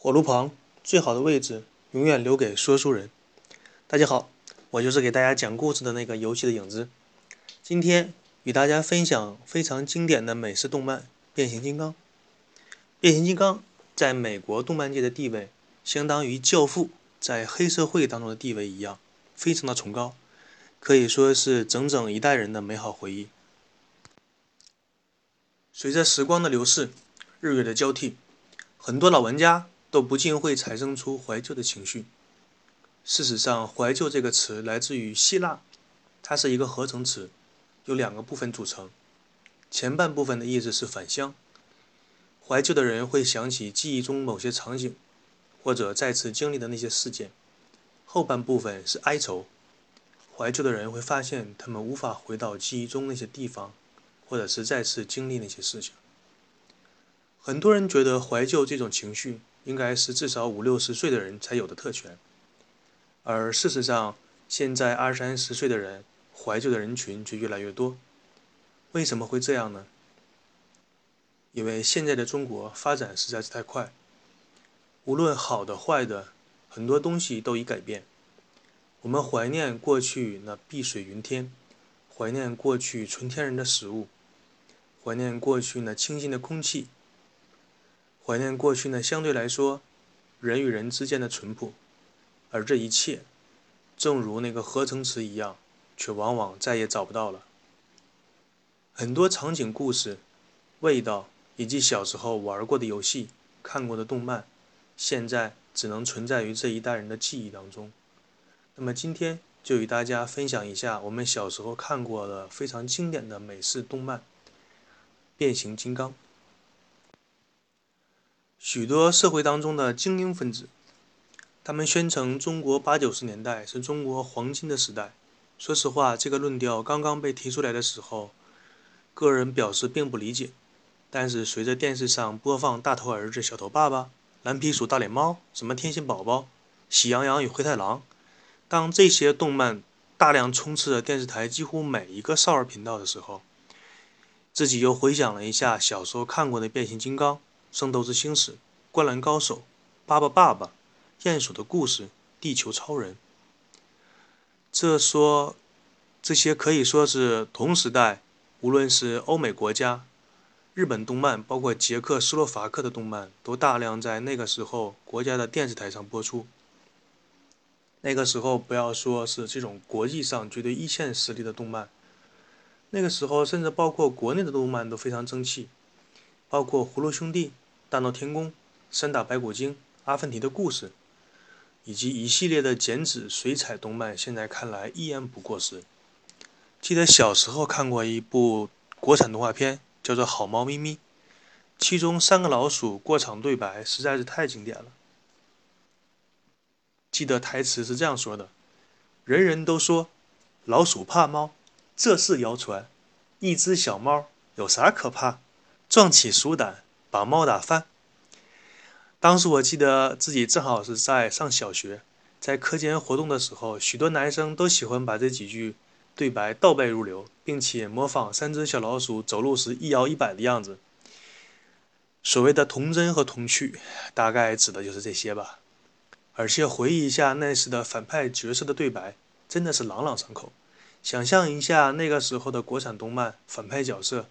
火炉旁最好的位置永远留给说书人。大家好，我就是给大家讲故事的那个游戏的影子。今天与大家分享非常经典的美式动漫《变形金刚》。变形金刚在美国动漫界的地位，相当于《教父》在黑社会当中的地位一样，非常的崇高，可以说是整整一代人的美好回忆。随着时光的流逝，日月的交替，很多老玩家。都不禁会产生出怀旧的情绪。事实上，“怀旧”这个词来自于希腊，它是一个合成词，由两个部分组成。前半部分的意思是返乡，怀旧的人会想起记忆中某些场景，或者再次经历的那些事件；后半部分是哀愁，怀旧的人会发现他们无法回到记忆中那些地方，或者是再次经历那些事情。很多人觉得怀旧这种情绪。应该是至少五六十岁的人才有的特权，而事实上，现在二三十岁的人怀旧的人群却越来越多。为什么会这样呢？因为现在的中国发展实在是太快，无论好的坏的，很多东西都已改变。我们怀念过去那碧水云天，怀念过去纯天然的食物，怀念过去那清新的空气。怀念过去呢，相对来说，人与人之间的淳朴，而这一切，正如那个合成词一样，却往往再也找不到了。很多场景、故事、味道，以及小时候玩过的游戏、看过的动漫，现在只能存在于这一代人的记忆当中。那么今天就与大家分享一下我们小时候看过的非常经典的美式动漫《变形金刚》。许多社会当中的精英分子，他们宣称中国八九十年代是中国黄金的时代。说实话，这个论调刚刚被提出来的时候，个人表示并不理解。但是随着电视上播放《大头儿子小头爸爸》《蓝皮鼠大脸猫》什么《天线宝宝》《喜羊羊与灰太狼》，当这些动漫大量充斥着电视台几乎每一个少儿频道的时候，自己又回想了一下小时候看过的《变形金刚》。《圣斗士星矢》《灌篮高手》《巴巴爸爸》《鼹鼠的故事》《地球超人》，这说这些可以说是同时代，无论是欧美国家、日本动漫，包括捷克斯洛伐克的动漫，都大量在那个时候国家的电视台上播出。那个时候，不要说是这种国际上绝对一线实力的动漫，那个时候甚至包括国内的动漫都非常争气。包括《葫芦兄弟》《大闹天宫》《三打白骨精》《阿凡提的故事》，以及一系列的剪纸水彩动漫，现在看来一言不过时。记得小时候看过一部国产动画片，叫做《好猫咪咪》，其中三个老鼠过场对白实在是太经典了。记得台词是这样说的：“人人都说老鼠怕猫，这是谣传。一只小猫有啥可怕？”壮起鼠胆，把猫打翻。当时我记得自己正好是在上小学，在课间活动的时候，许多男生都喜欢把这几句对白倒背如流，并且模仿三只小老鼠走路时一摇一摆的样子。所谓的童真和童趣，大概指的就是这些吧。而且回忆一下那时的反派角色的对白，真的是朗朗上口。想象一下那个时候的国产动漫反派角色。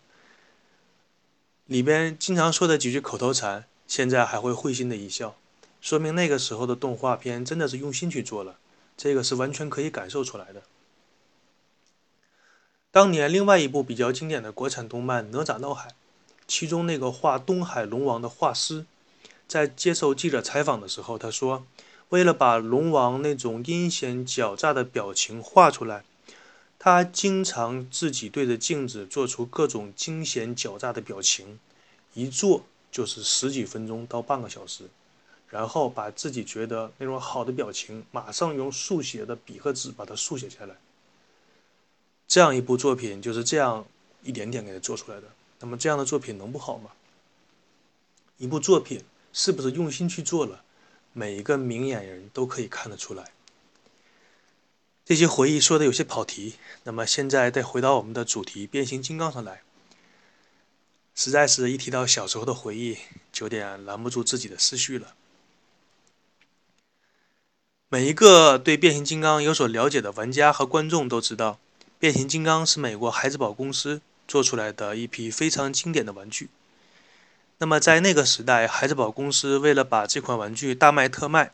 里边经常说的几句口头禅，现在还会会心的一笑，说明那个时候的动画片真的是用心去做了，这个是完全可以感受出来的。当年另外一部比较经典的国产动漫《哪吒闹海》，其中那个画东海龙王的画师，在接受记者采访的时候，他说，为了把龙王那种阴险狡诈的表情画出来。他经常自己对着镜子做出各种惊险狡诈的表情，一做就是十几分钟到半个小时，然后把自己觉得那种好的表情，马上用速写的笔和纸把它速写下来。这样一部作品就是这样一点点给他做出来的。那么这样的作品能不好吗？一部作品是不是用心去做了，每一个明眼人都可以看得出来。这些回忆说的有些跑题，那么现在再回到我们的主题——变形金刚上来。实在是一提到小时候的回忆，就有点拦不住自己的思绪了。每一个对变形金刚有所了解的玩家和观众都知道，变形金刚是美国孩之宝公司做出来的一批非常经典的玩具。那么在那个时代，孩之宝公司为了把这款玩具大卖特卖，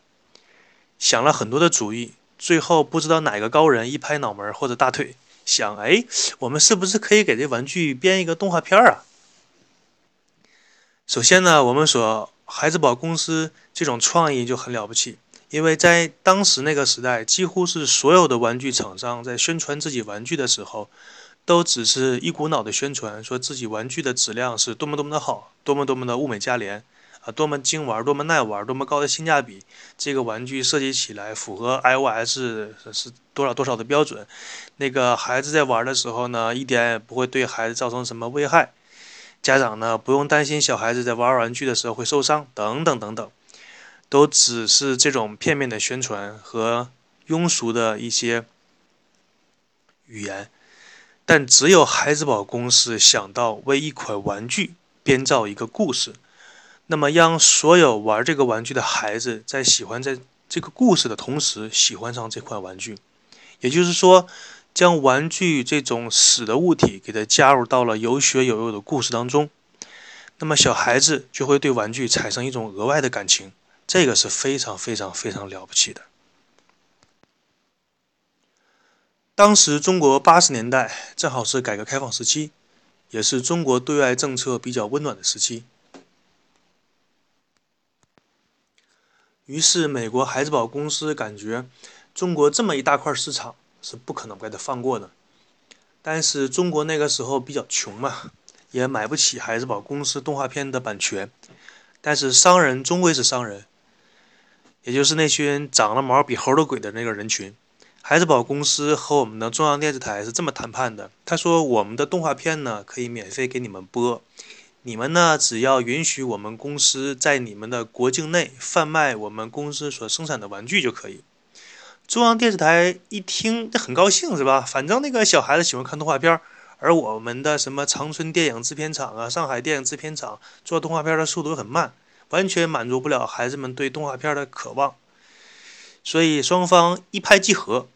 想了很多的主意，最后不知道哪个高人一拍脑门或者大腿，想：哎，我们是不是可以给这玩具编一个动画片啊？首先呢，我们说孩之宝公司这种创意就很了不起。因为在当时那个时代，几乎是所有的玩具厂商在宣传自己玩具的时候，都只是一股脑的宣传，说自己玩具的质量是多么多么的好，多么多么的物美价廉，啊，多么精玩，多么耐玩，多么高的性价比。这个玩具设计起来符合 iOS 是多少多少的标准，那个孩子在玩的时候呢，一点也不会对孩子造成什么危害，家长呢不用担心小孩子在玩玩具的时候会受伤，等等等等。都只是这种片面的宣传和庸俗的一些语言，但只有孩之宝公司想到为一款玩具编造一个故事，那么让所有玩这个玩具的孩子在喜欢在这个故事的同时喜欢上这款玩具，也就是说，将玩具这种死的物体给它加入到了有血有肉的故事当中，那么小孩子就会对玩具产生一种额外的感情。这个是非常非常非常了不起的。当时中国八十年代正好是改革开放时期，也是中国对外政策比较温暖的时期。于是，美国孩之宝公司感觉中国这么一大块市场是不可能给他放过的。但是中国那个时候比较穷嘛，也买不起孩之宝公司动画片的版权。但是商人终归是商人。也就是那群长了毛比猴都鬼的那个人群，孩之宝公司和我们的中央电视台是这么谈判的。他说：“我们的动画片呢，可以免费给你们播，你们呢，只要允许我们公司在你们的国境内贩卖我们公司所生产的玩具就可以。”中央电视台一听，这很高兴是吧？反正那个小孩子喜欢看动画片，而我们的什么长春电影制片厂啊、上海电影制片厂做动画片的速度很慢。完全满足不了孩子们对动画片的渴望，所以双方一拍即合，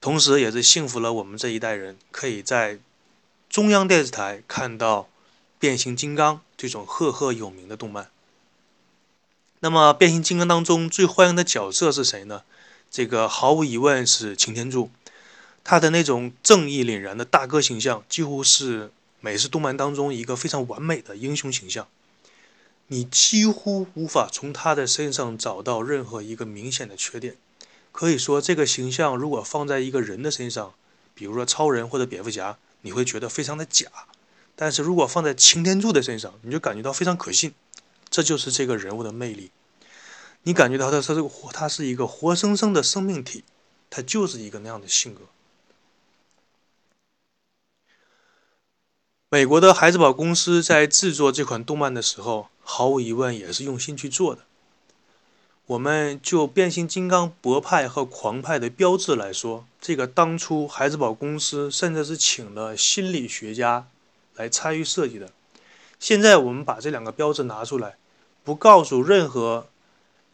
同时也是幸福了我们这一代人，可以在中央电视台看到变形金刚这种赫赫有名的动漫。那么，变形金刚当中最欢迎的角色是谁呢？这个毫无疑问是擎天柱，他的那种正义凛然的大哥形象，几乎是美式动漫当中一个非常完美的英雄形象。你几乎无法从他的身上找到任何一个明显的缺点，可以说这个形象如果放在一个人的身上，比如说超人或者蝙蝠侠，你会觉得非常的假；但是如果放在擎天柱的身上，你就感觉到非常可信。这就是这个人物的魅力，你感觉到他他这个活，他是一个活生生的生命体，他就是一个那样的性格。美国的孩之宝公司在制作这款动漫的时候。毫无疑问，也是用心去做的。我们就变形金刚博派和狂派的标志来说，这个当初孩之宝公司甚至是请了心理学家来参与设计的。现在我们把这两个标志拿出来，不告诉任何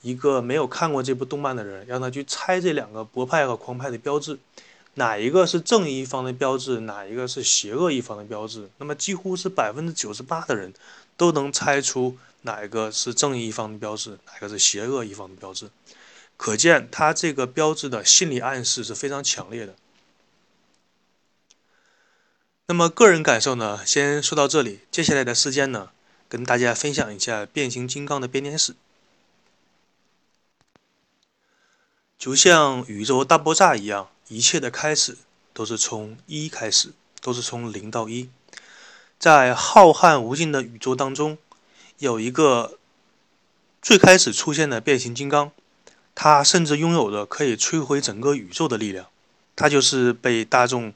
一个没有看过这部动漫的人，让他去猜这两个博派和狂派的标志，哪一个是正义一方的标志，哪一个是邪恶一方的标志？那么几乎是百分之九十八的人。都能猜出哪一个是正义一方的标志，哪个是邪恶一方的标志，可见它这个标志的心理暗示是非常强烈的。那么个人感受呢，先说到这里，接下来的时间呢，跟大家分享一下变形金刚的编年史。就像宇宙大爆炸一样，一切的开始都是从一开始，都是从零到一。在浩瀚无尽的宇宙当中，有一个最开始出现的变形金刚，它甚至拥有着可以摧毁整个宇宙的力量。它就是被大众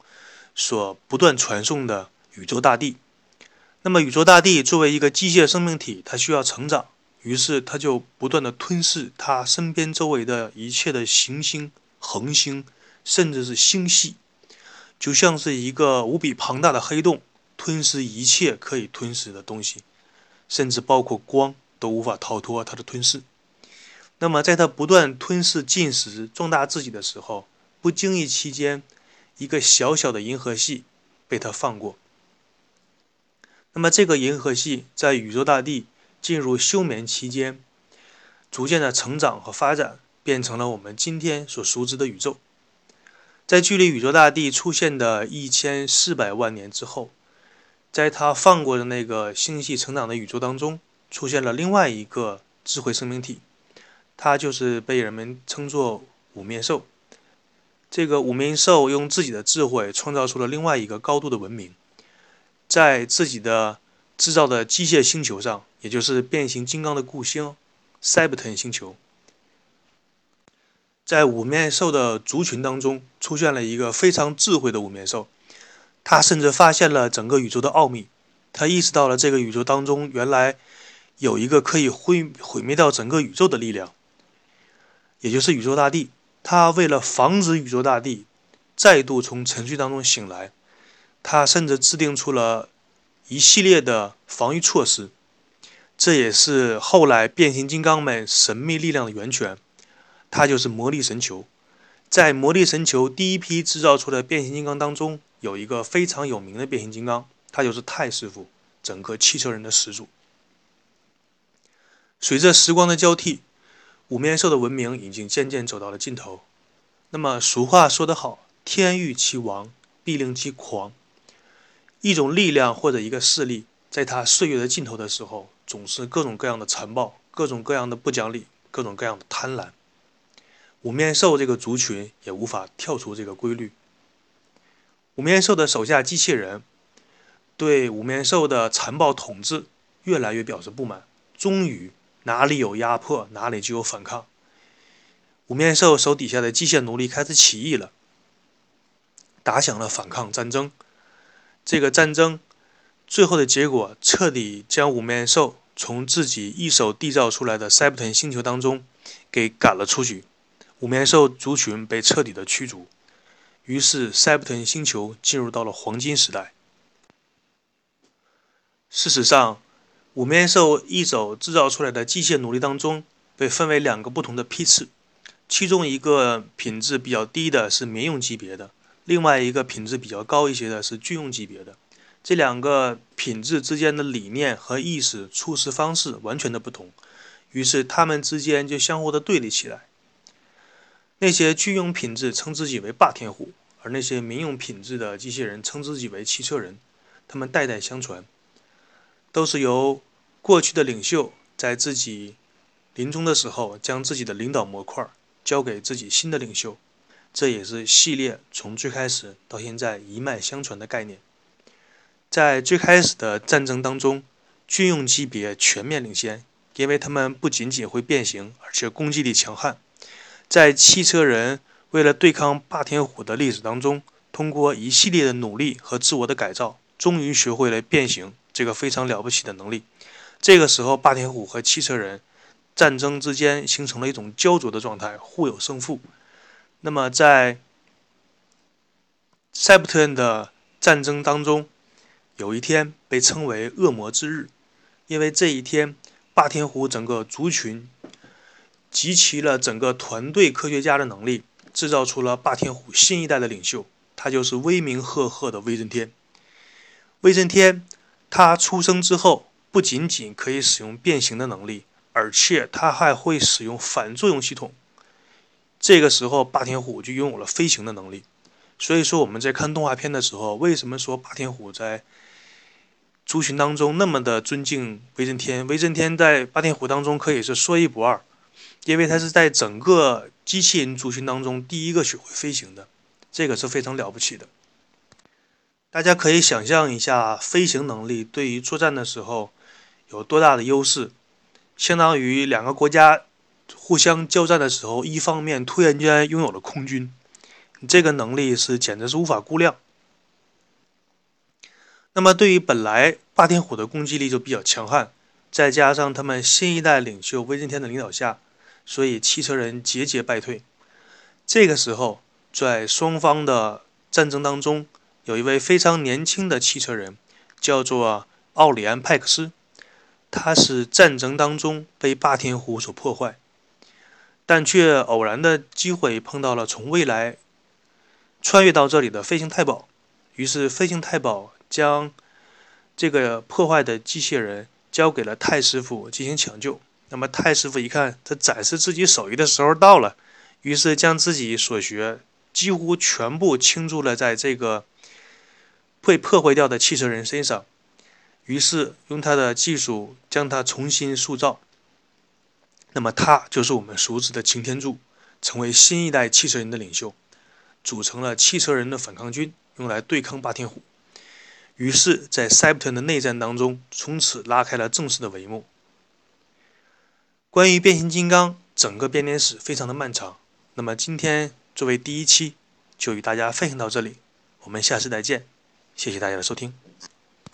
所不断传送的宇宙大地。那么，宇宙大地作为一个机械生命体，它需要成长，于是它就不断的吞噬它身边周围的一切的行星、恒星，甚至是星系，就像是一个无比庞大的黑洞。吞噬一切可以吞噬的东西，甚至包括光都无法逃脱它的吞噬。那么在它不断吞噬、进食、壮大自己的时候，不经意期间，一个小小的银河系被他放过。那么这个银河系在宇宙大地进入休眠期间，逐渐的成长和发展，变成了我们今天所熟知的宇宙。在距离宇宙大地出现的一千四百万年之后，在他放过的那个星系成长的宇宙当中，出现了另外一个智慧生命体，它就是被人们称作五面兽。这个五面兽用自己的智慧创造出了另外一个高度的文明。在自己的制造的机械星球上，也就是变形金刚的故乡塞伯坦星球，在五面兽的族群当中出现了一个非常智慧的五面兽，他甚至发现了整个宇宙的奥秘。他意识到了这个宇宙当中原来有一个可以毁毁灭掉整个宇宙的力量，也就是宇宙大帝。他为了防止宇宙大帝再度从沉睡当中醒来。他甚至制定出了一系列的防御措施，这也是后来变形金刚们神秘力量的源泉。它就是魔力神球。在魔力神球第一批制造出的变形金刚当中，有一个非常有名的变形金刚，他就是泰师傅，整个汽车人的始祖。随着时光的交替，五面兽的文明已经渐渐走到了尽头。那么俗话说得好：“天欲其亡，必令其狂。”一种力量或者一个势力，在他岁月的尽头的时候，总是各种各样的残暴，各种各样的不讲理，各种各样的贪婪。五面兽这个族群也无法跳出这个规律。五面兽的手下机器人对五面兽的残暴统治越来越表示不满，终于哪里有压迫，哪里就有反抗。五面兽手底下的机械奴隶开始起义了，打响了反抗战争。这个战争最后的结果，彻底将五面兽从自己一手缔造出来的塞伯坦星球当中给赶了出去。五面兽族群被彻底的驱逐，于是塞伯坦星球进入到了黄金时代。事实上，五面兽一手制造出来的机械奴隶当中被分为两个不同的批次，其中一个品质比较低的是民用级别的。另外一个品质比较高一些的是军用级别的，这两个品质之间的理念和意识、处事方式完全的不同，于是他们之间就相互的对立起来。那些军用品质称自己为霸天虎，而那些民用品质的机器人称自己为汽车人。他们代代相传，都是由过去的领袖在自己临终的时候，将自己的领导模块交给自己新的领袖。这也是系列从最开始到现在一脉相传的概念。在最开始的战争当中，军用级别全面领先，因为他们不仅仅会变形，而且攻击力强悍。在汽车人为了对抗霸天虎的历史当中，通过一系列的努力和自我的改造，终于学会了变形这个非常了不起的能力。这个时候，霸天虎和汽车人战争之间形成了一种焦灼的状态，互有胜负。那么，在塞伯特恩的战争当中，有一天被称为“恶魔之日”，因为这一天，霸天虎整个族群集齐了整个团队科学家的能力，制造出了霸天虎新一代的领袖，他就是威名赫赫的威震天。威震天，他出生之后不仅仅可以使用变形的能力，而且他还会使用反作用系统。这个时候，霸天虎就拥有了飞行的能力。所以说，我们在看动画片的时候，为什么说霸天虎在族群当中那么的尊敬威震天？威震天在霸天虎当中可以是说一不二，因为他是在整个机器人族群当中第一个学会飞行的，这个是非常了不起的。大家可以想象一下，飞行能力对于作战的时候有多大的优势，相当于两个国家。互相交战的时候，一方面突然间拥有了空军，这个能力是简直是无法估量。那么，对于本来霸天虎的攻击力就比较强悍，再加上他们新一代领袖威震天的领导下，所以汽车人节节败退。这个时候，在双方的战争当中，有一位非常年轻的汽车人，叫做奥里安·派克斯，他是战争当中被霸天虎所破坏。但却偶然的机会碰到了从未来穿越到这里的飞行太保。于是飞行太保将这个破坏的机器人交给了太师傅进行抢救。那么太师傅一看，他展示自己手艺的时候到了，于是将自己所学几乎全部倾注了在这个被破坏掉的汽车人身上，于是用他的技术将他重新塑造。那么他就是我们熟知的擎天柱，成为新一代汽车人的领袖，组成了汽车人的反抗军，用来对抗霸天虎。于是，在塞普特的内战当中，从此拉开了正式的帷幕。关于变形金刚，整个编年史非常的漫长。那么今天作为第一期，就与大家分享到这里。我们下次再见，谢谢大家的收听。